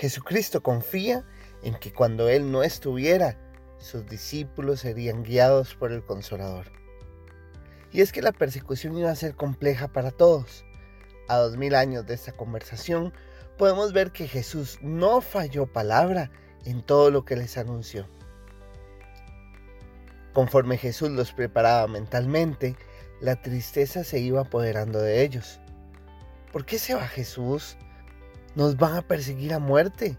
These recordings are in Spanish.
Jesucristo confía en que cuando Él no estuviera, sus discípulos serían guiados por el Consolador. Y es que la persecución iba a ser compleja para todos. A dos mil años de esta conversación, podemos ver que Jesús no falló palabra en todo lo que les anunció. Conforme Jesús los preparaba mentalmente, la tristeza se iba apoderando de ellos. ¿Por qué se va Jesús? Nos van a perseguir a muerte.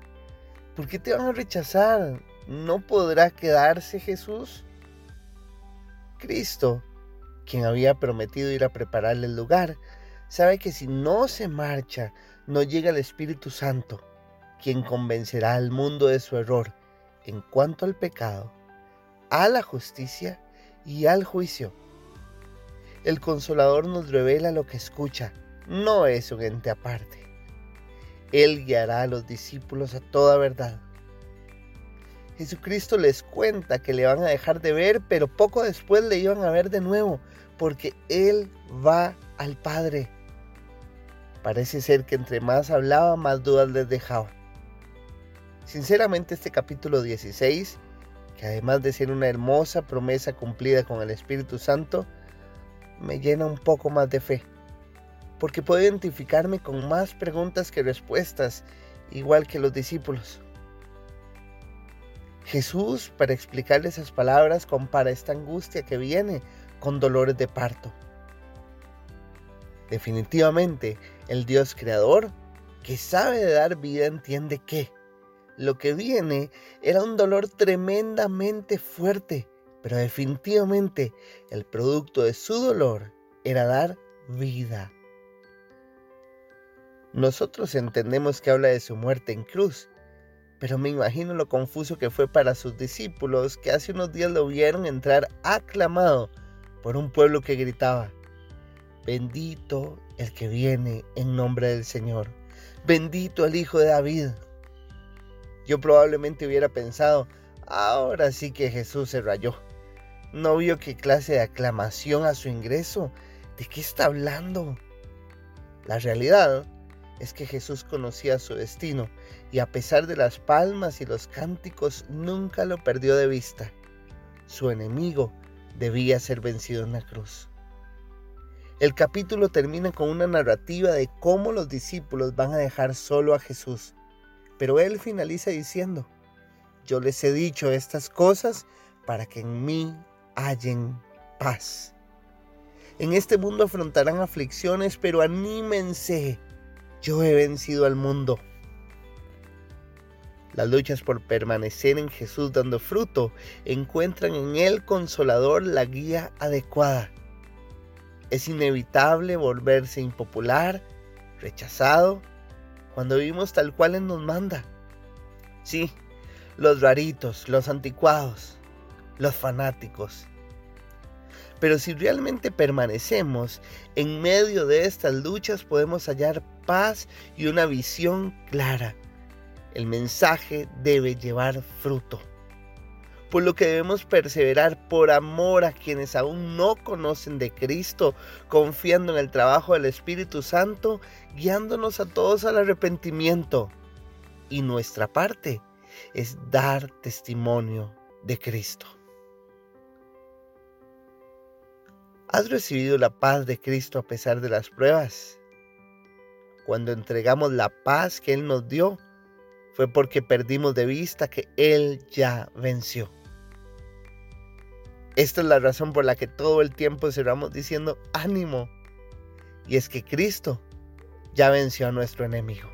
¿Por qué te van a rechazar? ¿No podrá quedarse Jesús? Cristo, quien había prometido ir a prepararle el lugar, sabe que si no se marcha, no llega el Espíritu Santo, quien convencerá al mundo de su error en cuanto al pecado a la justicia y al juicio. El consolador nos revela lo que escucha, no es un ente aparte. Él guiará a los discípulos a toda verdad. Jesucristo les cuenta que le van a dejar de ver, pero poco después le iban a ver de nuevo, porque Él va al Padre. Parece ser que entre más hablaba, más dudas les dejaba. Sinceramente este capítulo 16 que además de ser una hermosa promesa cumplida con el Espíritu Santo, me llena un poco más de fe, porque puedo identificarme con más preguntas que respuestas, igual que los discípulos. Jesús, para explicarle esas palabras, compara esta angustia que viene con dolores de parto. Definitivamente, el Dios creador, que sabe de dar vida, entiende que lo que viene era un dolor tremendamente fuerte, pero definitivamente el producto de su dolor era dar vida. Nosotros entendemos que habla de su muerte en cruz, pero me imagino lo confuso que fue para sus discípulos que hace unos días lo vieron entrar aclamado por un pueblo que gritaba, bendito el que viene en nombre del Señor, bendito el Hijo de David. Yo probablemente hubiera pensado, ahora sí que Jesús se rayó. No vio qué clase de aclamación a su ingreso. ¿De qué está hablando? La realidad es que Jesús conocía su destino y a pesar de las palmas y los cánticos nunca lo perdió de vista. Su enemigo debía ser vencido en la cruz. El capítulo termina con una narrativa de cómo los discípulos van a dejar solo a Jesús pero él finaliza diciendo, yo les he dicho estas cosas para que en mí hallen paz. En este mundo afrontarán aflicciones, pero anímense, yo he vencido al mundo. Las luchas por permanecer en Jesús dando fruto encuentran en el consolador la guía adecuada. Es inevitable volverse impopular, rechazado cuando vivimos tal cual Él nos manda. Sí, los raritos, los anticuados, los fanáticos. Pero si realmente permanecemos en medio de estas luchas podemos hallar paz y una visión clara. El mensaje debe llevar fruto por lo que debemos perseverar por amor a quienes aún no conocen de Cristo, confiando en el trabajo del Espíritu Santo, guiándonos a todos al arrepentimiento. Y nuestra parte es dar testimonio de Cristo. ¿Has recibido la paz de Cristo a pesar de las pruebas? Cuando entregamos la paz que Él nos dio, fue porque perdimos de vista que Él ya venció. Esta es la razón por la que todo el tiempo cerramos diciendo ánimo. Y es que Cristo ya venció a nuestro enemigo.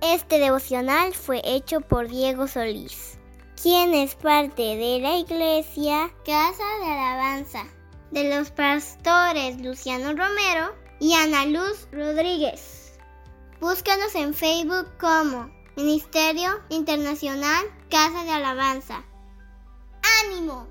Este devocional fue hecho por Diego Solís, quien es parte de la iglesia Casa de Alabanza, de los pastores Luciano Romero y Ana Luz Rodríguez. Búscanos en Facebook como Ministerio Internacional Casa de Alabanza. ¡Ánimo!